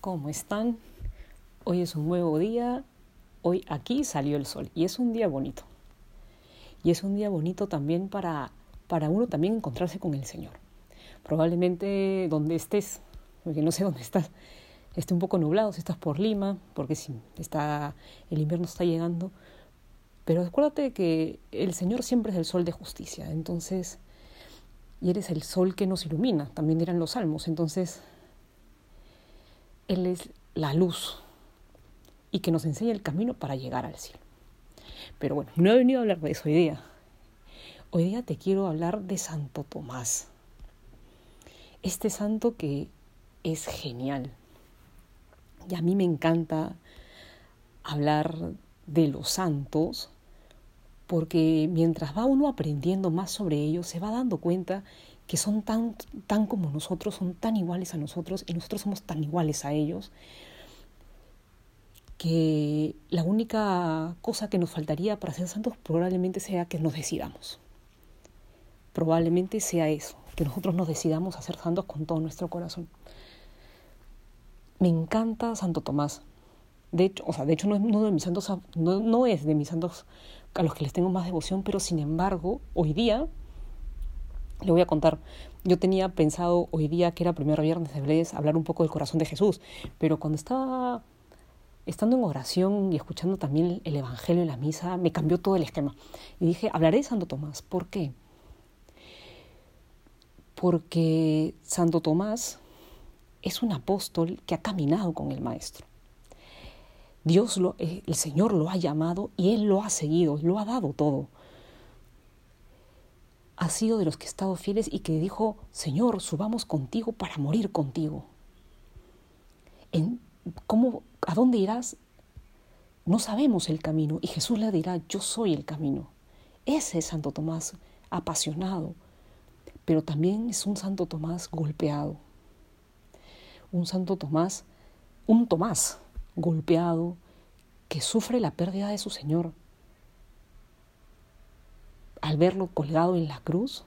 ¿cómo están? Hoy es un nuevo día, hoy aquí salió el sol y es un día bonito. Y es un día bonito también para, para uno también encontrarse con el Señor. Probablemente donde estés, porque no sé dónde estás, esté un poco nublado si estás por Lima, porque si está, el invierno está llegando. Pero acuérdate que el Señor siempre es el sol de justicia, entonces, y eres el sol que nos ilumina, también dirán los salmos, entonces él es la luz y que nos enseña el camino para llegar al cielo. Pero bueno, no he venido a hablar de eso hoy día. Hoy día te quiero hablar de Santo Tomás. Este santo que es genial. Y a mí me encanta hablar de los santos porque mientras va uno aprendiendo más sobre ellos, se va dando cuenta que son tan, tan como nosotros, son tan iguales a nosotros y nosotros somos tan iguales a ellos, que la única cosa que nos faltaría para ser santos probablemente sea que nos decidamos. Probablemente sea eso, que nosotros nos decidamos a ser santos con todo nuestro corazón. Me encanta Santo Tomás. De hecho, o sea, de hecho no es uno de mis santos, no, no es de mis santos a los que les tengo más devoción, pero sin embargo, hoy día le voy a contar. Yo tenía pensado hoy día, que era primer viernes de Bles, hablar un poco del corazón de Jesús, pero cuando estaba estando en oración y escuchando también el Evangelio en la misa, me cambió todo el esquema. Y dije, hablaré de Santo Tomás. ¿Por qué? Porque Santo Tomás es un apóstol que ha caminado con el Maestro. Dios, lo, eh, el Señor lo ha llamado y Él lo ha seguido, lo ha dado todo ha sido de los que ha estado fieles y que dijo, Señor, subamos contigo para morir contigo. En, ¿cómo, ¿A dónde irás? No sabemos el camino y Jesús le dirá, yo soy el camino. Ese es Santo Tomás apasionado, pero también es un Santo Tomás golpeado. Un Santo Tomás, un Tomás golpeado que sufre la pérdida de su Señor, al verlo colgado en la cruz,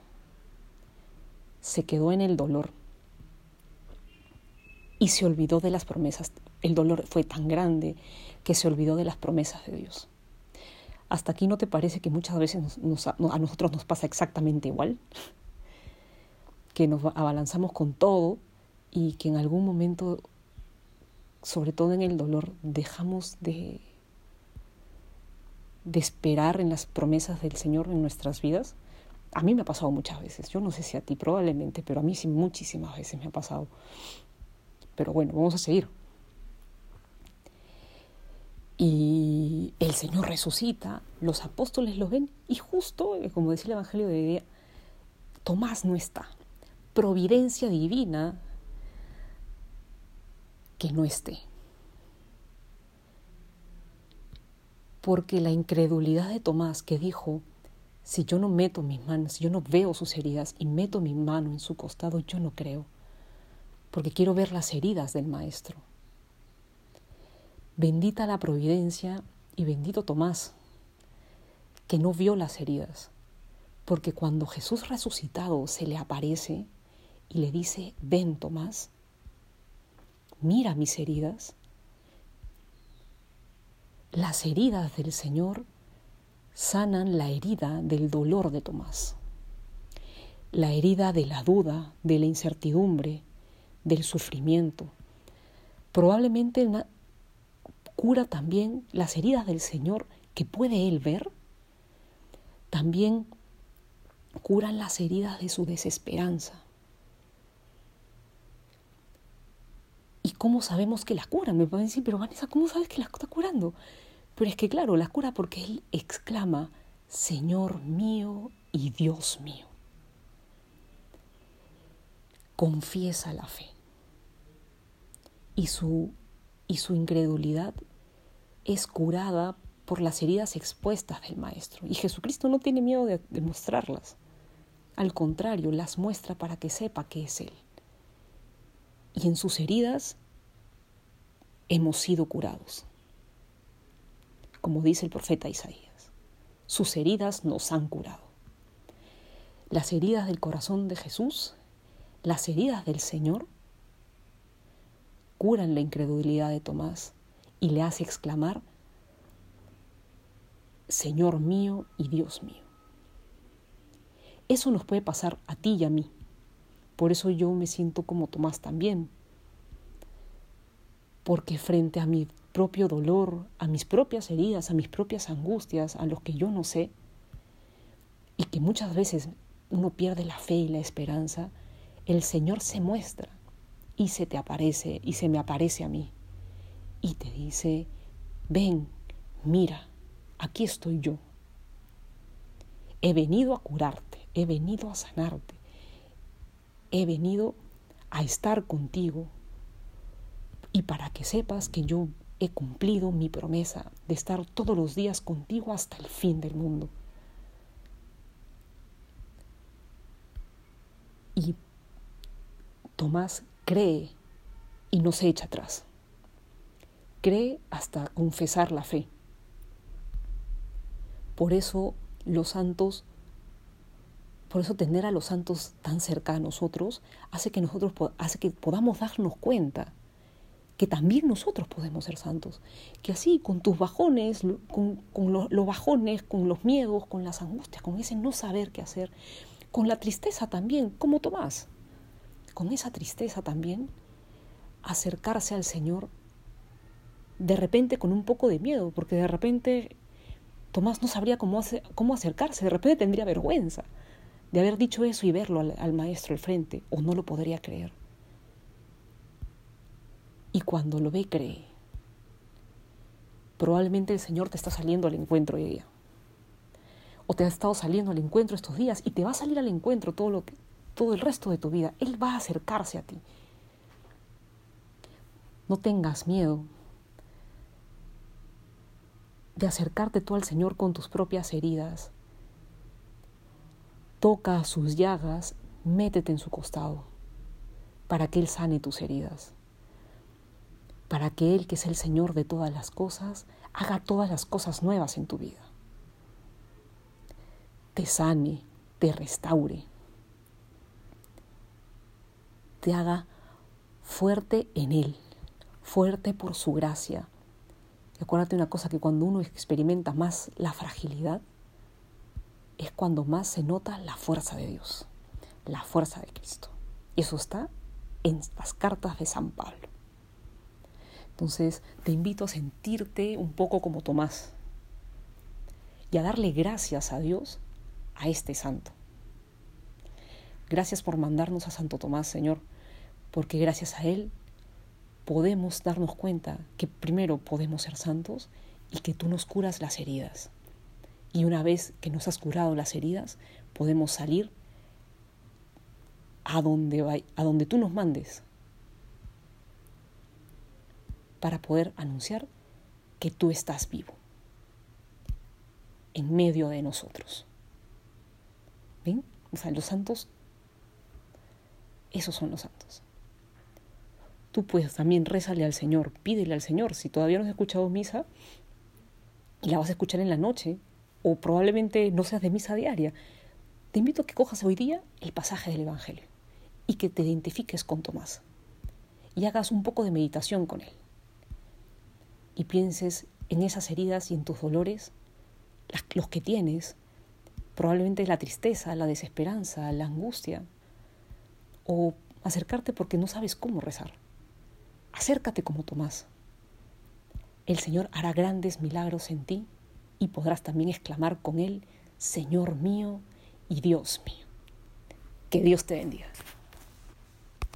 se quedó en el dolor y se olvidó de las promesas. El dolor fue tan grande que se olvidó de las promesas de Dios. ¿Hasta aquí no te parece que muchas veces a nosotros nos pasa exactamente igual? Que nos abalanzamos con todo y que en algún momento, sobre todo en el dolor, dejamos de de esperar en las promesas del Señor en nuestras vidas, a mí me ha pasado muchas veces. Yo no sé si a ti probablemente, pero a mí sí muchísimas veces me ha pasado. Pero bueno, vamos a seguir. Y el Señor resucita, los apóstoles lo ven y justo, como decía el Evangelio de día, Tomás no está. Providencia divina que no esté. Porque la incredulidad de Tomás que dijo, si yo no meto mis manos, si yo no veo sus heridas y meto mi mano en su costado, yo no creo, porque quiero ver las heridas del Maestro. Bendita la providencia y bendito Tomás, que no vio las heridas, porque cuando Jesús resucitado se le aparece y le dice, ven Tomás, mira mis heridas, las heridas del Señor sanan la herida del dolor de Tomás, la herida de la duda, de la incertidumbre, del sufrimiento. Probablemente cura también las heridas del Señor que puede Él ver. También curan las heridas de su desesperanza. ¿Y cómo sabemos que la cura? Me pueden decir, pero Vanessa, ¿cómo sabes que la está curando? Pero es que claro, la cura porque Él exclama, Señor mío y Dios mío. Confiesa la fe. Y su, y su incredulidad es curada por las heridas expuestas del Maestro. Y Jesucristo no tiene miedo de, de mostrarlas. Al contrario, las muestra para que sepa que es Él. Y en sus heridas hemos sido curados como dice el profeta Isaías. Sus heridas nos han curado. Las heridas del corazón de Jesús, las heridas del Señor, curan la incredulidad de Tomás y le hace exclamar, Señor mío y Dios mío. Eso nos puede pasar a ti y a mí. Por eso yo me siento como Tomás también. Porque frente a mi propio dolor, a mis propias heridas, a mis propias angustias, a los que yo no sé, y que muchas veces uno pierde la fe y la esperanza, el Señor se muestra y se te aparece y se me aparece a mí y te dice, ven, mira, aquí estoy yo. He venido a curarte, he venido a sanarte, he venido a estar contigo y para que sepas que yo he cumplido mi promesa de estar todos los días contigo hasta el fin del mundo. Y Tomás cree y no se echa atrás. Cree hasta confesar la fe. Por eso los santos, por eso tener a los santos tan cerca a nosotros hace que nosotros hace que podamos darnos cuenta que también nosotros podemos ser santos. Que así, con tus bajones, con, los bajones, con los miedos, con las angustias, con ese no saber qué hacer, con la tristeza también, como Tomás, con esa tristeza también, acercarse al Señor de repente con un poco de miedo, porque de repente Tomás no sabría cómo, cómo acercarse, de repente tendría vergüenza de haber dicho eso y verlo al, al maestro al frente, o no lo podría creer. Y cuando lo ve, cree. Probablemente el Señor te está saliendo al encuentro hoy día. O te ha estado saliendo al encuentro estos días y te va a salir al encuentro todo, lo que, todo el resto de tu vida. Él va a acercarse a ti. No tengas miedo de acercarte tú al Señor con tus propias heridas. Toca sus llagas, métete en su costado para que Él sane tus heridas para que Él, que es el Señor de todas las cosas, haga todas las cosas nuevas en tu vida. Te sane, te restaure, te haga fuerte en Él, fuerte por su gracia. Y acuérdate una cosa, que cuando uno experimenta más la fragilidad, es cuando más se nota la fuerza de Dios, la fuerza de Cristo. Y eso está en las cartas de San Pablo. Entonces te invito a sentirte un poco como Tomás y a darle gracias a Dios a este santo. Gracias por mandarnos a Santo Tomás, Señor, porque gracias a Él podemos darnos cuenta que primero podemos ser santos y que tú nos curas las heridas. Y una vez que nos has curado las heridas, podemos salir a donde, a donde tú nos mandes, para poder anunciar que tú estás vivo en medio de nosotros. ¿Ven? O sea, los santos, esos son los santos. Tú puedes también rezarle al Señor, pídele al Señor. Si todavía no has escuchado misa y la vas a escuchar en la noche, o probablemente no seas de misa diaria, te invito a que cojas hoy día el pasaje del Evangelio y que te identifiques con Tomás y hagas un poco de meditación con él y pienses en esas heridas y en tus dolores, los que tienes, probablemente la tristeza, la desesperanza, la angustia, o acercarte porque no sabes cómo rezar. Acércate como Tomás. El Señor hará grandes milagros en ti y podrás también exclamar con Él, Señor mío y Dios mío. Que Dios te bendiga.